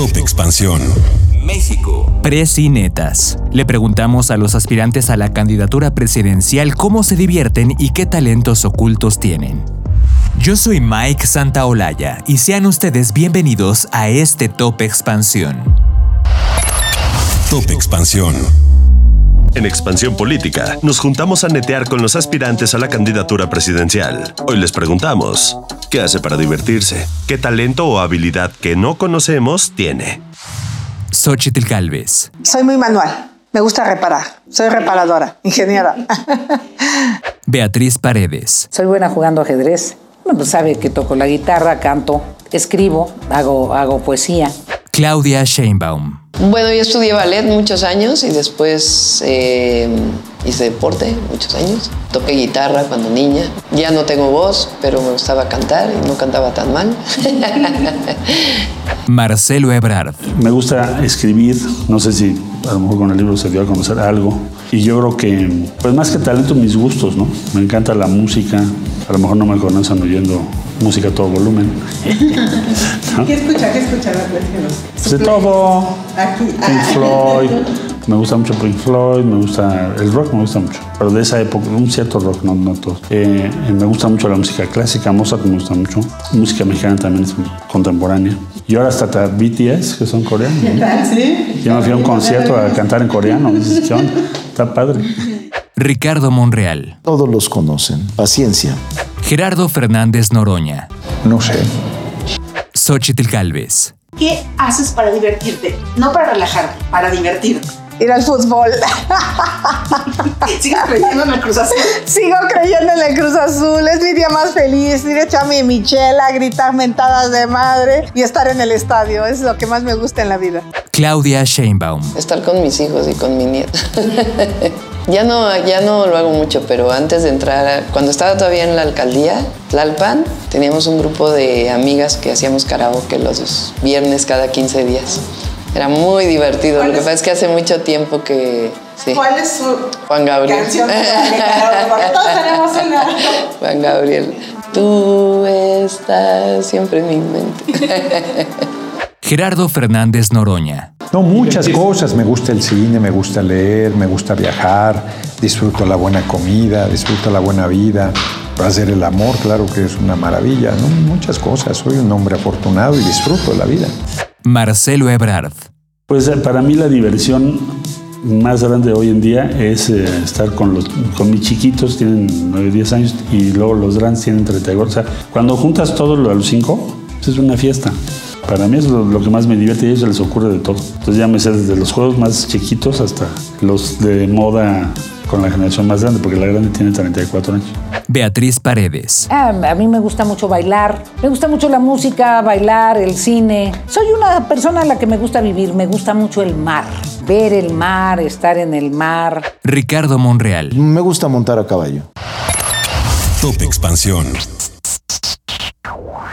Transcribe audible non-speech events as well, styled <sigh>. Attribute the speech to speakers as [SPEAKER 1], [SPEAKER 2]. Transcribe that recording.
[SPEAKER 1] Top Expansión.
[SPEAKER 2] México. Presinetas. Le preguntamos a los aspirantes a la candidatura presidencial cómo se divierten y qué talentos ocultos tienen. Yo soy Mike Santaolalla y sean ustedes bienvenidos a este Top Expansión.
[SPEAKER 1] Top Expansión.
[SPEAKER 3] En Expansión Política, nos juntamos a netear con los aspirantes a la candidatura presidencial. Hoy les preguntamos, ¿qué hace para divertirse? ¿Qué talento o habilidad que no conocemos tiene?
[SPEAKER 2] Xochitl Galvez.
[SPEAKER 4] Soy muy manual. Me gusta reparar. Soy reparadora, ingeniera. <laughs>
[SPEAKER 2] Beatriz Paredes.
[SPEAKER 5] Soy buena jugando ajedrez. Bueno, pues sabe que toco la guitarra, canto, escribo, hago, hago poesía.
[SPEAKER 2] Claudia Sheinbaum.
[SPEAKER 6] Bueno, yo estudié ballet muchos años y después eh, hice deporte muchos años. Toqué guitarra cuando niña. Ya no tengo voz, pero me gustaba cantar y no cantaba tan mal. <laughs>
[SPEAKER 2] Marcelo Ebrard.
[SPEAKER 7] Me gusta escribir, no sé si a lo mejor con el libro se dio a conocer algo. Y yo creo que, pues más que talento, mis gustos, ¿no? Me encanta la música. A lo mejor no me conocen oyendo música a todo volumen. <laughs>
[SPEAKER 4] ¿Qué escucha? ¿Qué escucha?
[SPEAKER 7] Pues de todo. Pink Floyd. Me gusta mucho Pink Floyd, me gusta el rock, me gusta mucho. Pero de esa época, un cierto rock, no, no todo. Eh, me gusta mucho la música clásica, Mozart me gusta mucho. Música mexicana también es contemporánea. Y ahora hasta BTS, que son coreanos.
[SPEAKER 4] Sí.
[SPEAKER 7] Yo me fui a un concierto a cantar en coreano. Está padre.
[SPEAKER 2] Ricardo Monreal.
[SPEAKER 8] Todos los conocen. Paciencia.
[SPEAKER 2] Gerardo Fernández Noroña.
[SPEAKER 8] No sé.
[SPEAKER 2] Xochitl Galvez.
[SPEAKER 9] ¿Qué haces para divertirte? No para relajarte, para divertirte.
[SPEAKER 4] Ir al fútbol. <laughs>
[SPEAKER 9] ¿Sigues creyendo en el Cruz Azul?
[SPEAKER 4] Sigo creyendo en el Cruz Azul. Es mi día más feliz. Ir a echarme michela, gritar mentadas de madre y estar en el estadio. Es lo que más me gusta en la vida.
[SPEAKER 2] Claudia Sheinbaum.
[SPEAKER 6] Estar con mis hijos y con mi nieta. <laughs> ya, no, ya no lo hago mucho, pero antes de entrar, cuando estaba todavía en la alcaldía, Tlalpan, teníamos un grupo de amigas que hacíamos karaoke los viernes cada 15 días. Era muy divertido. Lo que pasa es que hace mucho tiempo que. Sí.
[SPEAKER 9] ¿Cuál es su
[SPEAKER 6] Juan Gabriel.
[SPEAKER 9] canción? <laughs> de Todos tenemos una.
[SPEAKER 6] Juan Gabriel. Tú estás siempre en mi mente.
[SPEAKER 2] Gerardo Fernández Noroña.
[SPEAKER 8] No, muchas cosas. Me gusta el cine, me gusta leer, me gusta viajar, disfruto la buena comida, disfruto la buena vida. Hacer el amor, claro que es una maravilla, ¿no? Muchas cosas. Soy un hombre afortunado y disfruto la vida.
[SPEAKER 2] Marcelo Ebrard.
[SPEAKER 7] Pues eh, para mí la diversión más grande hoy en día es eh, estar con, los, con mis chiquitos, tienen 9, 10 años, y luego los grandes tienen 34. O sea, cuando juntas todo lo a los 5, pues es una fiesta. Para mí es lo, lo, que más me divierte y a ellos les ocurre de todo. Entonces ya me sé desde los juegos más chiquitos hasta los de moda con la generación más grande, porque la grande tiene 34 años.
[SPEAKER 2] Beatriz Paredes.
[SPEAKER 5] Ah, a mí me gusta mucho bailar, me gusta mucho la música, bailar, el cine. Soy una persona a la que me gusta vivir, me gusta mucho el mar, ver el mar, estar en el mar.
[SPEAKER 2] Ricardo Monreal.
[SPEAKER 8] Me gusta montar a caballo.
[SPEAKER 1] Top Expansión.